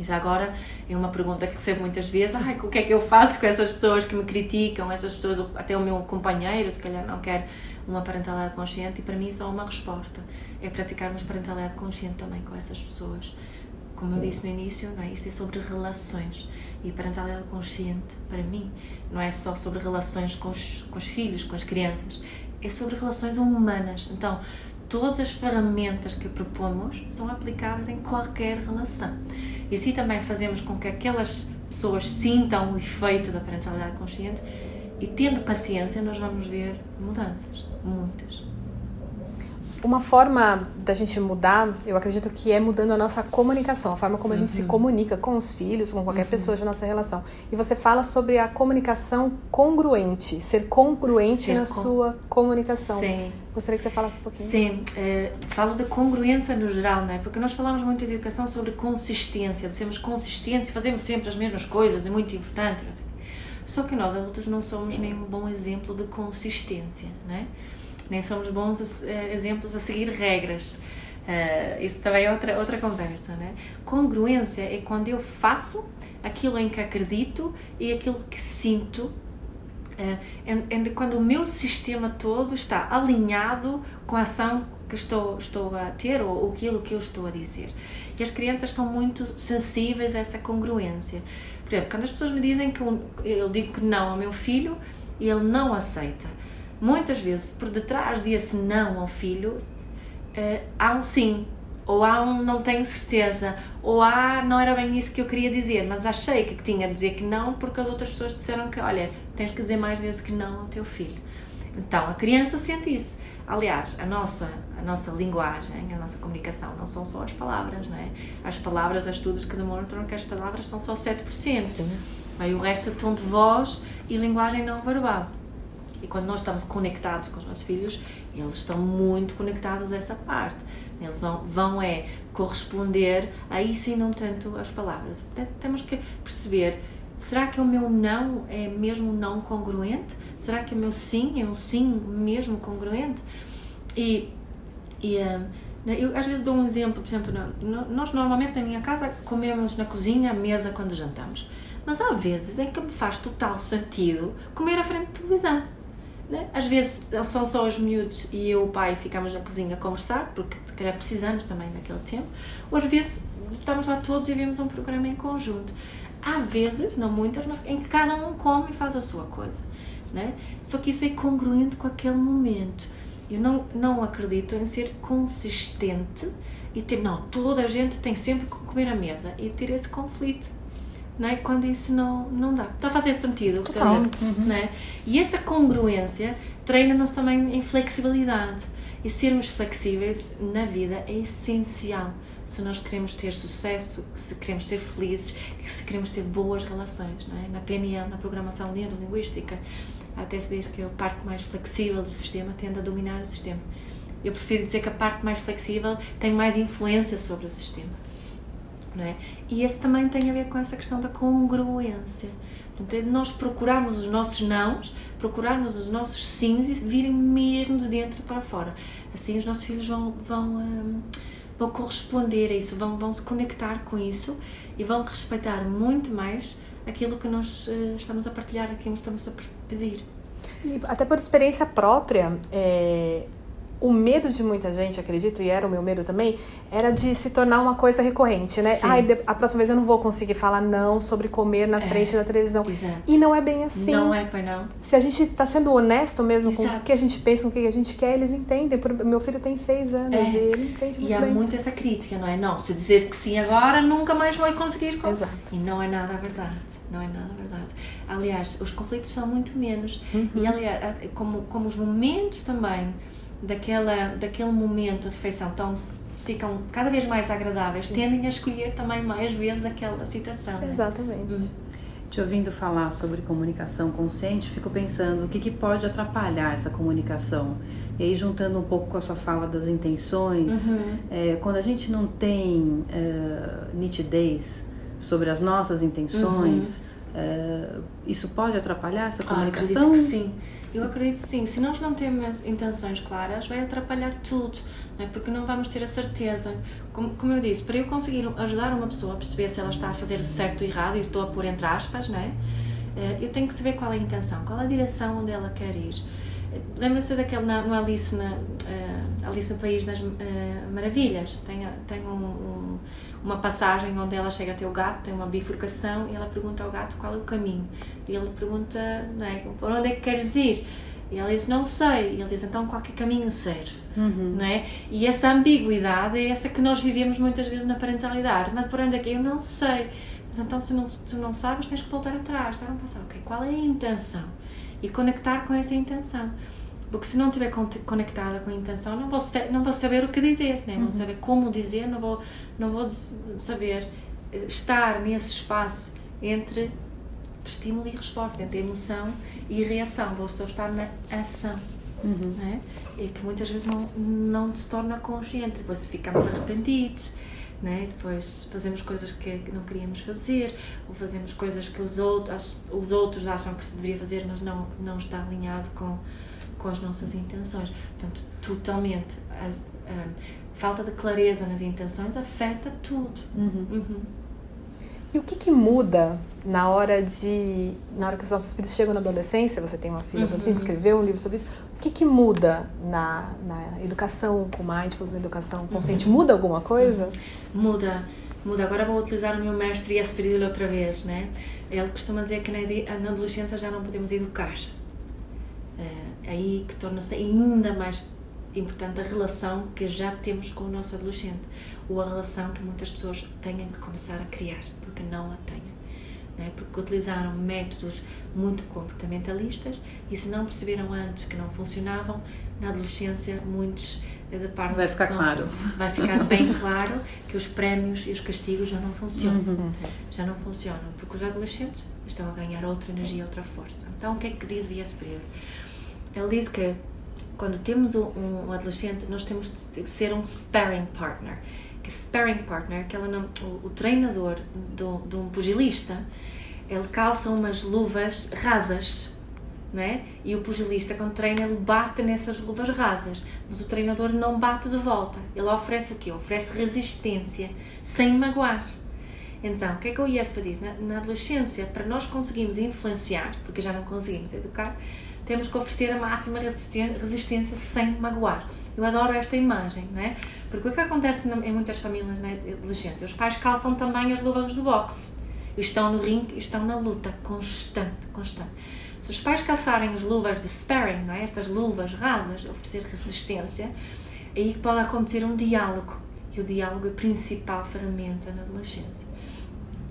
E já agora é uma pergunta que recebo muitas vezes: Ai, o que é que eu faço com essas pessoas que me criticam? Essas pessoas, até o meu companheiro, se calhar não quer uma parentalidade consciente. E para mim, só uma resposta é praticarmos parentalidade consciente também com essas pessoas. Como eu disse no início, não é? isto é sobre relações. E parentalidade consciente, para mim, não é só sobre relações com os, com os filhos, com as crianças, é sobre relações humanas. Então, todas as ferramentas que propomos são aplicáveis em qualquer relação. E assim também fazemos com que aquelas pessoas sintam o efeito da parentalidade consciente e tendo paciência nós vamos ver mudanças, muitas. Uma forma da gente mudar, eu acredito que é mudando a nossa comunicação, a forma como a gente se uhum. comunica com os filhos, com qualquer uhum. pessoa de nossa relação. E você fala sobre a comunicação congruente, ser congruente ser na com... sua comunicação. Sim. Gostaria que você falasse um pouquinho. Sim, uh, falo de congruência no geral, não é? Porque nós falamos muito em educação sobre consistência, de sermos consistentes, fazemos sempre as mesmas coisas, é muito importante. Só que nós adultos não somos nenhum bom exemplo de consistência, né? Nem somos bons eh, exemplos a seguir regras. Uh, isso também é outra, outra conversa. Né? Congruência é quando eu faço aquilo em que acredito e aquilo que sinto, uh, é, quando o meu sistema todo está alinhado com a ação que estou, estou a ter ou, ou aquilo que eu estou a dizer. E as crianças são muito sensíveis a essa congruência. Por exemplo, quando as pessoas me dizem que eu digo que não ao meu filho e ele não aceita, muitas vezes por detrás desse não ao filho uh, há um sim ou há um não tenho certeza, ou há não era bem isso que eu queria dizer, mas achei que tinha de dizer que não porque as outras pessoas disseram que, olha, tens que dizer mais vezes que não ao teu filho. Então, a criança sente isso. Aliás, a nossa, a nossa linguagem, a nossa comunicação não são só as palavras, não é? As palavras, há estudos que demonstram que as palavras são só 7%. Sim. Aí o resto é tom de voz e linguagem não verbal. E quando nós estamos conectados com os nossos filhos, eles estão muito conectados a essa parte. Eles vão, vão é corresponder a isso e não tanto às palavras. Portanto, temos que perceber será que o meu não é mesmo não congruente? Será que o meu sim é um sim mesmo congruente? E, e um, eu às vezes dou um exemplo, por exemplo, nós normalmente na minha casa comemos na cozinha, à mesa, quando jantamos. Mas há vezes em que me faz total sentido comer à frente de televisão. Né? Às vezes são só os miúdos e eu, o pai, ficamos na cozinha a conversar, porque se calhar precisamos também daquele tempo. Ou às vezes estamos lá todos e vemos um programa em conjunto. Há vezes, não muitas, mas em que cada um come e faz a sua coisa. Né? Só que isso é congruente com aquele momento. Eu não, não acredito em ser consistente e ter, não, toda a gente tem sempre que comer à mesa e ter esse conflito né? quando isso não, não dá. Está a fazer sentido? Total. Uhum. Né? E essa congruência treina-nos também em flexibilidade. E sermos flexíveis na vida é essencial se nós queremos ter sucesso, se queremos ser felizes, se queremos ter boas relações. Não é? Na PNL, na programação neurolinguística, até se diz que a parte mais flexível do sistema tende a dominar o sistema. Eu prefiro dizer que a parte mais flexível tem mais influência sobre o sistema não é? E esse também tem a ver com essa questão da congruência. Portanto, é nós procurarmos os nossos nãos, procurarmos os nossos sims e virem mesmo de dentro para fora. Assim os nossos filhos vão, vão, um, vão corresponder a isso, vão, vão se conectar com isso e vão respeitar muito mais aquilo que nós uh, estamos a partilhar, aquilo que estamos a pedir. E até por experiência própria, é, o medo de muita gente, acredito, e era o meu medo também, era de se tornar uma coisa recorrente, né? Ai, a próxima vez eu não vou conseguir falar não sobre comer na é, frente da televisão. Exato. E não é bem assim. Não é, pai, não. Se a gente está sendo honesto mesmo exato. com o que a gente pensa, com o que a gente quer, eles entendem. Meu filho tem seis anos é. e ele entende muito E há bem. muito essa crítica, não é? Não, se dizes que sim agora, nunca mais vai conseguir. Exato. E não é nada verdade. Não é nada verdade. Aliás, os conflitos são muito menos. Uhum. E, aliás, como, como os momentos também daquela, daquele momento de refeição tão ficam cada vez mais agradáveis, Sim. tendem a escolher também mais vezes aquela situação. Né? Exatamente. Né? Te ouvindo falar sobre comunicação consciente, fico pensando o que, que pode atrapalhar essa comunicação. E aí, juntando um pouco com a sua fala das intenções, uhum. é, quando a gente não tem é, nitidez sobre as nossas intenções, uhum. é, isso pode atrapalhar essa comunicação? Ah, acredito que sim. Eu acredito sim. Se nós não temos intenções claras, vai atrapalhar tudo, não é? porque não vamos ter a certeza. Como, como eu disse, para eu conseguir ajudar uma pessoa a perceber se ela está a fazer o certo ou errado, e estou a pôr entre aspas, não é? Eh, eu tenho que saber qual é a intenção, qual é a direção onde ela quer ir. Lembra-se daquele no Alice, na, uh, Alice no País das uh, Maravilhas? Tem, tem um, um, uma passagem onde ela chega até o gato, tem uma bifurcação e ela pergunta ao gato qual é o caminho. E ele pergunta, não é, por onde é que queres ir? E ela diz, não sei. E ele diz, então qualquer caminho serve. Uhum. Não é? E essa ambiguidade é essa que nós vivemos muitas vezes na parentalidade. Mas por onde é que eu não sei? Mas então se não, tu não sabes, tens que voltar atrás. Estar a pensar, ok, qual é a intenção? e conectar com essa intenção. Porque se não estiver conectada com a intenção, não vou, não vou saber o que dizer, né? não vou uhum. saber como dizer, não vou, não vou saber eh, estar nesse espaço entre estímulo e resposta, entre emoção e reação. Vou só estar na ação. Uhum. Né? E que muitas vezes não, não se torna consciente. Depois ficamos arrependidos, né? depois fazemos coisas que não queríamos fazer, ou fazemos coisas que os outros, os outros acham que se deveria fazer, mas não, não está alinhado com, com as nossas intenções. Portanto, totalmente. A, a falta de clareza nas intenções afeta tudo. Uhum. Uhum. E o que, que muda na hora de. Na hora que os nossos filhos chegam na adolescência, você tem uma filha uhum. adolescente, escreveu um livro sobre isso. O que, que muda na, na educação com mindfulness, na educação consciente? Uhum. Muda alguma coisa? Uhum. Muda. Muda. Agora vou utilizar o meu mestre e pedir-lhe outra vez, né? Ele costuma dizer que na, na adolescência já não podemos educar. É aí que torna-se ainda mais importante a relação que já temos com o nosso adolescente ou a relação que muitas pessoas têm que começar a criar, porque não a têm. Né? Porque utilizaram métodos muito comportamentalistas e se não perceberam antes que não funcionavam, na adolescência muitos parte vai ficar claro vai ficar bem claro que os prémios e os castigos já não funcionam uhum. já não funcionam porque os adolescentes estão a ganhar outra energia outra força então o que é que diz o Via Superior ele diz que quando temos um, um, adolescente nós temos de ser um sparring partner que sparring partner aquela não, o, o treinador do, de um pugilista ele calça umas luvas rasas né? E o pugilista, quando treina, ele bate nessas luvas rasas, mas o treinador não bate de volta. Ele oferece o quê? Oferece resistência, sem magoar. Então, o que é que o IESPA diz? Na, na adolescência, para nós conseguirmos influenciar, porque já não conseguimos educar, temos que oferecer a máxima resistência sem magoar. Eu adoro esta imagem, não é? Porque o que acontece em muitas famílias na adolescência? Os pais calçam também as luvas do boxe. Estão no ringue, estão na luta constante, constante. Se os pais calçarem as luvas de sparring, não é? estas luvas rasas, oferecer resistência, aí pode acontecer um diálogo. E o diálogo é a principal ferramenta na adolescência.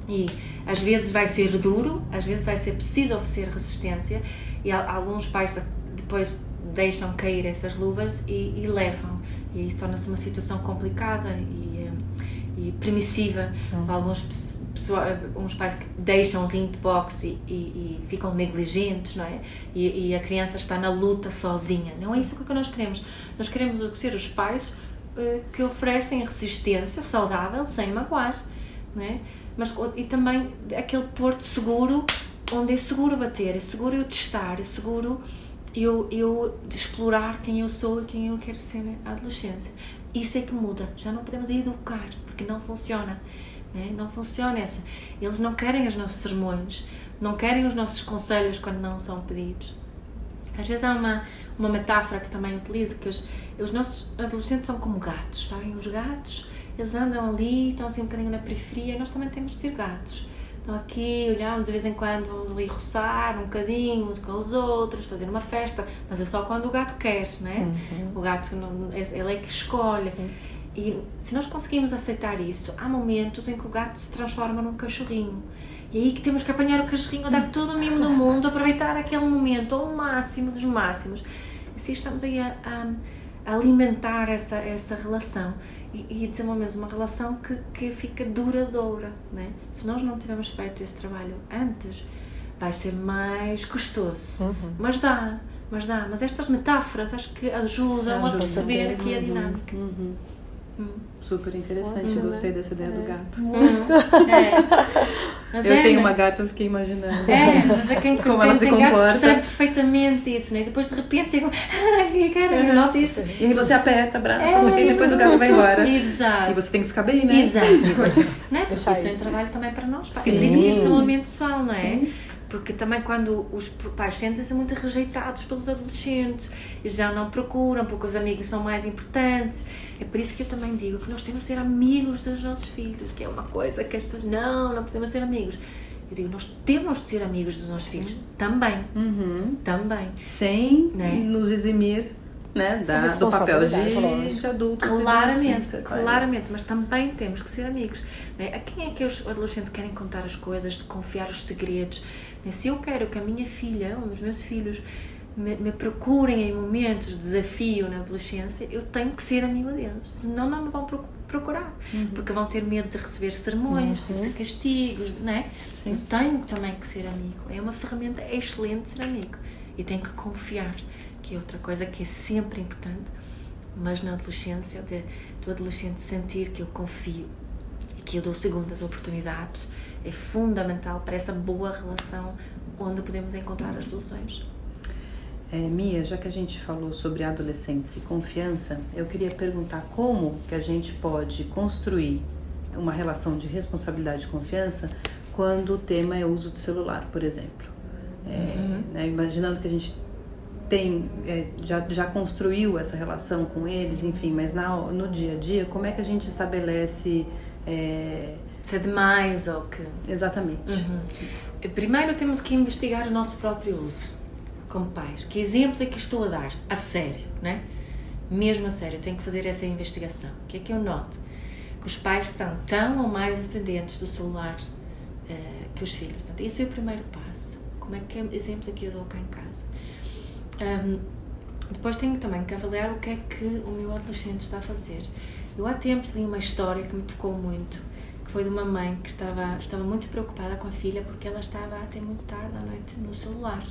E às vezes vai ser duro, às vezes vai ser preciso oferecer resistência, e alguns pais depois deixam cair essas luvas e, e levam. E aí torna-se uma situação complicada e, eh, e permissiva. Hum. Alguns pessoa, uns pais que deixam o ringue de boxe e, e, e, ficam negligentes, não é? E, e, a criança está na luta sozinha. Não é isso que nós queremos. Nós queremos ser os pais uh, que oferecem resistência saudável, sem magoar, não é? Mas, e também aquele porto seguro, onde é seguro bater, é seguro eu testar, é seguro eu, eu explorar quem eu sou e quem eu quero ser na adolescência. Isso é que muda. Já não podemos educar, porque não funciona. Né? Não funciona essa. Eles não querem os nossos sermões, não querem os nossos conselhos quando não são pedidos. Às vezes há uma, uma metáfora que também utilizo, que os, os nossos adolescentes são como gatos, sabem? Os gatos, eles andam ali, estão assim um bocadinho na periferia, nós também temos de ser gatos. Estão aqui, olhamos de vez em quando, vamos ali roçar um bocadinho uns com os outros, fazer uma festa, mas é só quando o gato quer, né? Uhum. O gato, ele é que escolhe. Sim. E se nós conseguimos aceitar isso, há momentos em que o gato se transforma num cachorrinho. E aí que temos que apanhar o cachorrinho, dar todo o mimo do mundo, aproveitar aquele momento ao máximo dos máximos. Assim estamos aí a, a, a alimentar essa, essa relação e, e desenvolvemos uma relação que, que fica duradoura. Né? Se nós não tivermos feito esse trabalho antes, vai ser mais custoso. Uhum. Mas dá, mas dá. Mas estas metáforas acho que ajudam a perceber aqui a dinâmica. Uhum. Super interessante, eu gostei dessa ideia é. do gato. Muito. É. eu é, tenho né? uma gata, eu fiquei imaginando. É, mas é quem, como ela se comporta. Gato percebe perfeitamente isso, né? E depois de repente fica, ah, cara, uhum. nota isso. E aí você aperta, abraça, é, e depois o gato vai embora. Exato. E você tem que ficar bem, né? Exato. né? Porque isso é um trabalho também para nós. Porque Sim. isso é desenvolvimento pessoal, não é? Sim porque também quando os pais sentem-se muito rejeitados pelos adolescentes, já não procuram porque os amigos são mais importantes. É por isso que eu também digo que nós temos de ser amigos dos nossos filhos, que é uma coisa que as pessoas, não, não podemos ser amigos. Eu digo, nós temos de ser amigos dos nossos filhos também. Uhum. Também. Sem né? nos eximir né, da, do papel de, de adultos. Claramente, claramente, mas também temos que ser amigos. Né? A quem é que os adolescentes querem contar as coisas, confiar os segredos? Né? Se eu quero que a minha filha, ou os meus filhos, me, me, procurem em momentos de desafio na adolescência, eu tenho que ser amigo deles. Senão não me vão procurar. Uhum. Porque vão ter medo de receber sermões, uhum. de castigos, não é? Sim. Eu tenho também que ser amigo. É uma ferramenta excelente ser amigo. E tenho que confiar, que é outra coisa que é sempre importante. Mas na adolescência, de, do adolescente sentir que eu confio e que eu dou segundas oportunidades, é fundamental para essa boa relação onde podemos encontrar as soluções. É, Mia, já que a gente falou sobre adolescentes e confiança, eu queria perguntar como que a gente pode construir uma relação de responsabilidade e confiança quando o tema é uso do celular, por exemplo. É, uhum. né, imaginando que a gente tem é, já, já construiu essa relação com eles, enfim, mas na, no dia a dia, como é que a gente estabelece é, se demais ou que. Exatamente. Uhum. Primeiro temos que investigar o nosso próprio uso como pais. Que exemplo é que estou a dar? A sério, né? mesmo a sério, tenho que fazer essa investigação. O que é que eu noto? Que os pais estão tão ou mais dependentes do celular uh, que os filhos. Portanto, esse é o primeiro passo. Como é que é o exemplo que eu dou cá em casa? Um, depois tenho também que avaliar o que é que o meu adolescente está a fazer. Eu há tempo li uma história que me tocou muito, que foi de uma mãe que estava, estava muito preocupada com a filha porque ela estava até muito tarde à noite no celular.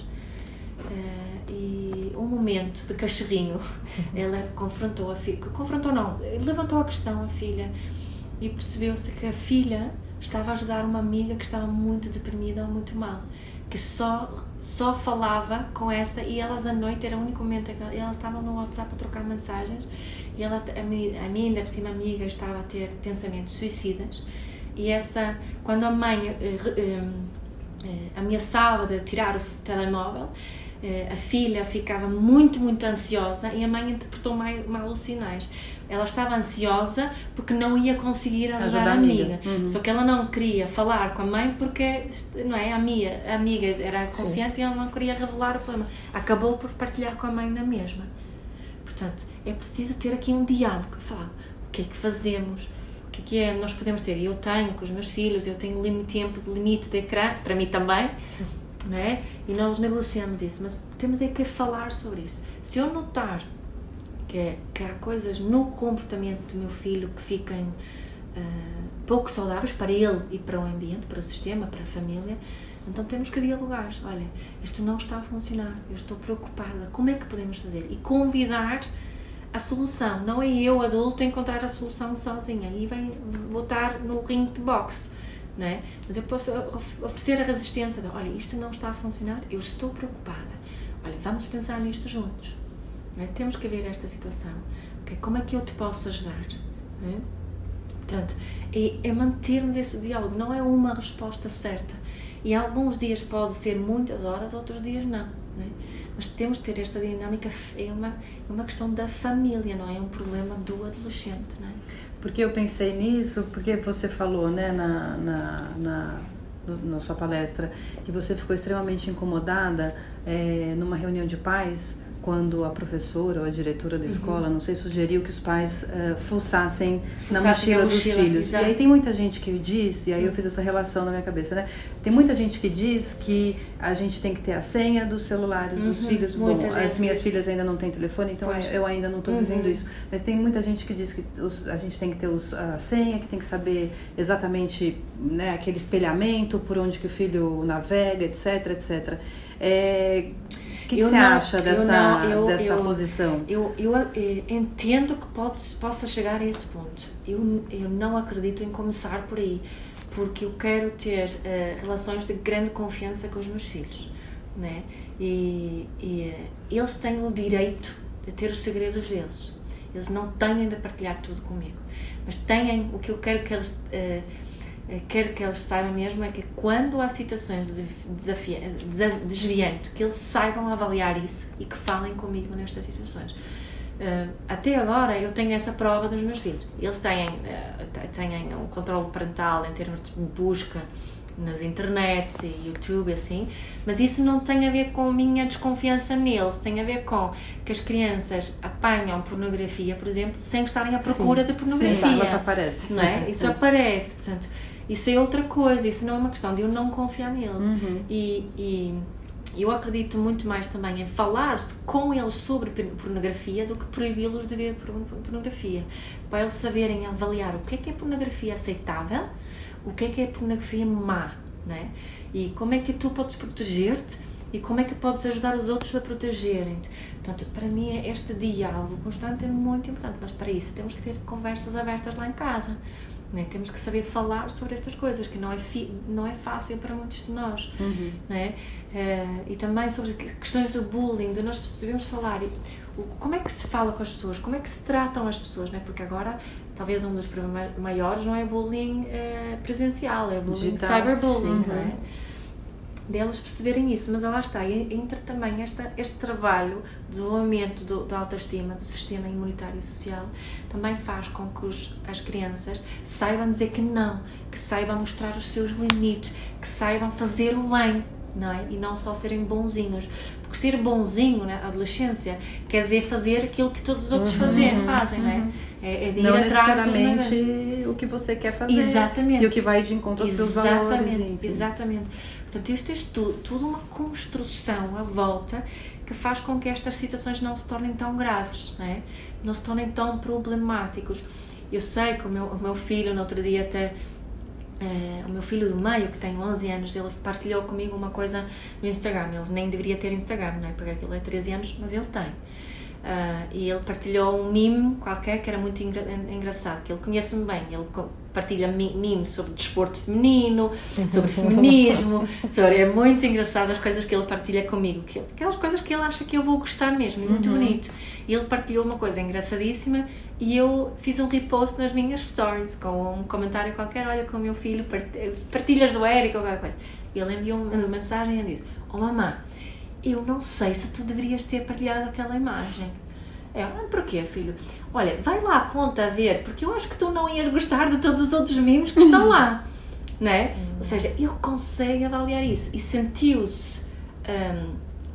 Uh, e um momento de cachorrinho, ela confrontou a filha, confrontou não, levantou a questão a filha e percebeu-se que a filha estava a ajudar uma amiga que estava muito deprimida ou muito mal que só só falava com essa e elas à noite era o único momento que elas estavam no WhatsApp a trocar mensagens e ela a mim, a mim ainda por cima amiga estava a ter pensamentos suicidas e essa quando a mãe eh, eh, eh, ameaçava de tirar o telemóvel a filha ficava muito muito ansiosa e a mãe interpretou mal, mal os sinais ela estava ansiosa porque não ia conseguir ajudar, ajudar a amiga. amiga. Uhum. Só que ela não queria falar com a mãe porque não é, a, amiga, a amiga era confiante Sim. e ela não queria revelar o problema. Acabou por partilhar com a mãe na mesma. Portanto, é preciso ter aqui um diálogo. Falar o que é que fazemos, o que é que é, nós podemos ter. Eu tenho com os meus filhos, eu tenho limite, tempo de limite de ecrã, para mim também, não é? E nós negociamos isso, mas temos é que falar sobre isso. Se eu notar que, é, que há coisas no comportamento do meu filho que fiquem uh, pouco saudáveis para ele e para o ambiente, para o sistema, para a família. Então temos que dialogar. Olha, isto não está a funcionar, eu estou preocupada, como é que podemos fazer? E convidar a solução. Não é eu, adulto, encontrar a solução sozinha. Aí vem botar no ringue de boxe. Não é? Mas eu posso oferecer a resistência de, olha, isto não está a funcionar, eu estou preocupada. Olha, vamos pensar nisto juntos. É? Temos que ver esta situação. Okay? Como é que eu te posso ajudar? É? Portanto, é, é, mantermos esse diálogo, não é uma resposta certa. E alguns dias pode ser muitas horas, outros dias não. É? Mas temos de ter esta dinâmica, é uma, é uma questão da família, não é? um problema do adolescente. Não é? Porque eu pensei nisso, porque você falou né, na, na, na na sua palestra que você ficou extremamente incomodada é, numa reunião de pais quando a professora ou a diretora da uhum. escola, não sei, sugeriu que os pais uh, fuçassem, na mochila, dos filhos. Exato. E aí tem muita gente que diz, e aí eu fiz essa relação na minha cabeça, né? Tem muita gente que diz que a gente tem que ter a senha dos celulares uhum. dos filhos. Bom, as minhas filhas ainda não têm telefone, então Pode. eu ainda não estou uhum. vivendo isso. Mas tem muita gente que diz que os, a gente tem que ter os, a senha, que tem que saber exatamente né, aquele espelhamento, por onde que o filho navega, etc, etc. É, o que, que você não, acha dessa, não, eu, dessa eu, posição? Eu, eu, eu, eh, entendo que pode, possa chegar a esse ponto. Eu, eu não acredito em começar por aí, porque eu quero ter uh, relações de grande confiança com os meus filhos. Né? E, e uh, eles têm o direito de ter os segredos deles. Eles não têm de partilhar tudo comigo, mas têm o que eu quero que eles. Uh, quero que eles saibam mesmo é que quando há situações desviantes, que eles saibam avaliar isso e que falem comigo nestas situações. Uh, até agora eu tenho essa prova dos meus filhos. Eles têm, uh, têm um controle parental em termos de busca nas internets e YouTube assim, mas isso não tem a ver com a minha desconfiança neles, tem a ver com que as crianças apanham pornografia, por exemplo, sem estarem à procura sim, de pornografia. Sim, isso aparece. Não é? Isso aparece, portanto, isso é outra coisa, isso não é uma questão de eu não confiar neles. Uhum. E, e eu acredito muito mais também em falar-se com eles sobre pornografia do que proibi-los de ver pornografia. Para eles saberem avaliar o que é que é pornografia aceitável, o que é que é pornografia má, né? E como é que tu podes proteger-te e como é que podes ajudar os outros a protegerem-te. Portanto, para mim, este diálogo constante é muito importante, mas para isso temos que ter conversas abertas lá em casa. Né? Temos que saber falar sobre estas coisas, que não é, fi, não é fácil para muitos de nós. Uhum. Né? Uh, e também sobre questões do bullying, de nós sabemos falar. como é que se fala com as pessoas? Como é que se tratam as pessoas? Né? Porque agora, talvez um dos problemas maiores não é bullying uh, presencial, é bullying Digital, cyberbullying. Sim, né? Deles perceberem isso, mas lá está, entra também esta, este trabalho de desenvolvimento do, da autoestima, do sistema imunitário e social, também faz com que os, as crianças saibam dizer que não, que saibam mostrar os seus limites, que saibam fazer o bem, não é? E não só serem bonzinhos. Porque ser bonzinho na adolescência quer dizer fazer aquilo que todos os outros Uhum, fazer, uhum, fazem, não é? uhum. É, é de ir Não atrás necessariamente o que você quer fazer. Exatamente. E o que vai de encontro aos seus valores. Exatamente, enfim. exatamente. Portanto, isto é tudo, tudo uma construção à volta que faz com que estas situações não se tornem tão graves, não, é? não se tornem tão problemáticos. Eu sei que o meu, o meu filho, no outro dia, até. Eh, o meu filho do meio, que tem 11 anos, ele partilhou comigo uma coisa no Instagram. Ele nem deveria ter Instagram, não é? Porque aquilo é 13 anos, mas ele tem. Ah, e ele partilhou um meme qualquer que era muito engra engraçado, que ele conhece-me bem. Ele partilha memes sobre desporto feminino, sobre feminismo, sobre, é muito engraçado as coisas que ele partilha comigo, que, aquelas coisas que ele acha que eu vou gostar mesmo, é muito bonito. E ele partilhou uma coisa engraçadíssima e eu fiz um repost nas minhas stories com um comentário qualquer, olha com o meu filho, part- partilhas do Eric ou qualquer coisa. E ele enviou uma mensagem e disse, oh mamã, eu não sei se tu deverias ter partilhado aquela imagem. É, ah, porquê, filho? Olha, vai lá à conta a ver, porque eu acho que tu não ias gostar de todos os outros memes que estão lá. Né? Ou seja, ele consegue avaliar isso e sentiu-se, hum,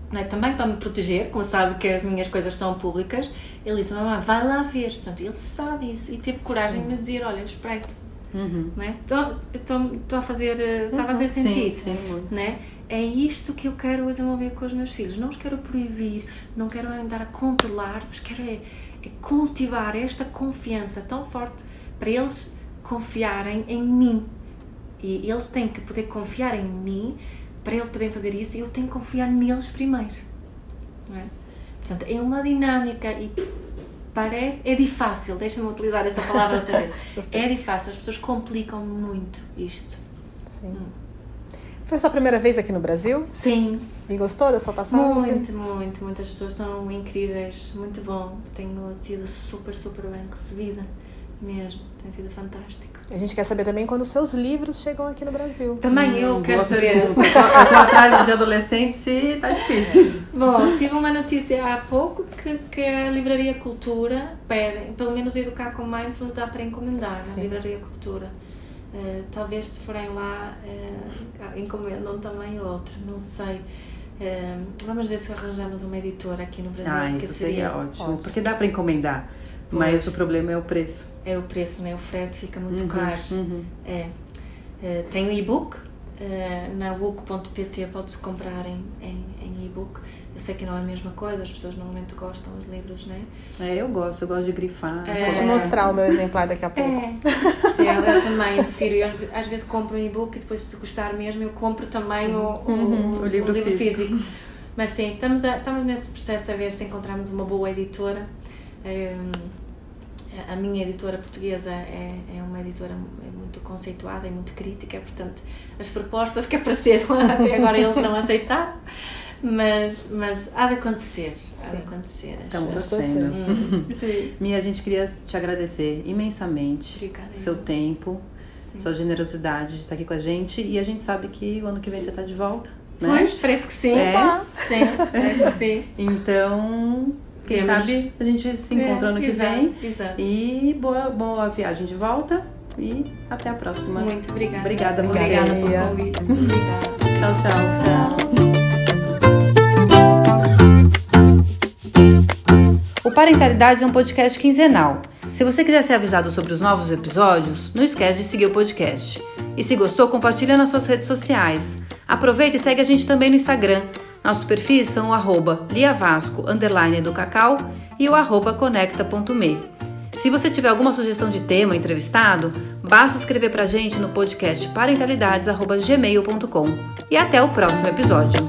não é? também para me proteger, como sabe que as minhas coisas são públicas, ele disse: Mamãe, vai lá ver. Portanto, ele sabe isso e teve coragem de me dizer: Olha, espreita. Uhum. Estou- estou a fazer, eh, está a fazer Sim, sentido sim, muito. né? É isto que eu quero desenvolver com os meus filhos. Não os quero proibir, não quero andar a controlar, mas quero é, é cultivar esta confiança tão forte para eles confiarem em mim. E eles têm que poder confiar em mim para eles poderem fazer isso e eu tenho que confiar neles primeiro. Não é? Portanto, é uma dinâmica e parece. É difícil, deixa-me utilizar essa palavra outra vez. É difícil, as pessoas complicam muito isto. Sim. Foi sua primeira vez aqui no Brasil? Sim, E gostou da sua passagem? Muito, muito, muitas pessoas são incríveis, muito bom. Tenho sido super, super bem recebida mesmo. Tem sido fantástico. A gente quer saber também quando os seus livros chegam aqui no Brasil. Também eu Hum, quero boa saber. Eu tô atrás de adolescente, se tá difícil. Bom, tive uma notícia há pouco que, que a Livraria Cultura pede, pelo menos Educar com Mindfulness dá para encomendar na Sim. Livraria Cultura. Eh, talvez se forem lá eh, encomendam também outro, não sei. Eh, vamos ver se arranjamos uma editora aqui no Brasil. Ah, que isso seria ótimo. ótimo. Porque dá pra encomendar. Mas o problema é o preço. É o preço, né? o frete fica muito Uhum, caro. uhum. É. Eh, tem o e-book, eh, na book.pt pode-se comprar em, em, em e-book. Eu sei que não é a mesma coisa, as pessoas normalmente gostam dos livros, né? É, eu gosto, eu gosto de grifar. É. Vou te mostrar o meu exemplar daqui a pouco. É, Sim, eu, também prefiro. Eu, às- vezes compro um e-book e depois, se gostar mesmo, eu compro também o, o, Uhum, o livro físico. Mas sim, estamos, a- estamos nesse processo a ver se encontramos uma boa editora. A minha editora portuguesa é, é uma editora muito conceituada e muito crítica, portanto, as propostas que apareceram até agora eles não aceitaram, mas, mas há de acontecer. Há de acontecer. Estamos torcendo. Hum, sim. Mia, a gente queria te agradecer imensamente Obrigada. o seu tempo, Sim. sua generosidade de estar aqui com a gente. E a gente sabe que o ano que vem você está de volta, né? Pois, parece que sim. É. Sim, parece que sim. Então, quem Temos- sabe a gente se encontra É, ano que exato, vem. Exato. E boa, boa viagem de volta e até a próxima. Muito obrigada. Obrigada a você. Obrigada por convite. Tchau, tchau. Tchau. O Parentalidade é um podcast quinzenal. Se você quiser ser avisado sobre os novos episódios, não esquece de seguir o podcast. E se gostou, compartilha nas suas redes sociais. Aproveita e segue a gente também no Instagram. Nossos perfis são o arroba liavasco, underline do cacau e o arroba conecta.me. Se você tiver alguma sugestão de tema entrevistado, basta escrever pra gente no podcast parentalidades.gmail.com. E até o próximo episódio.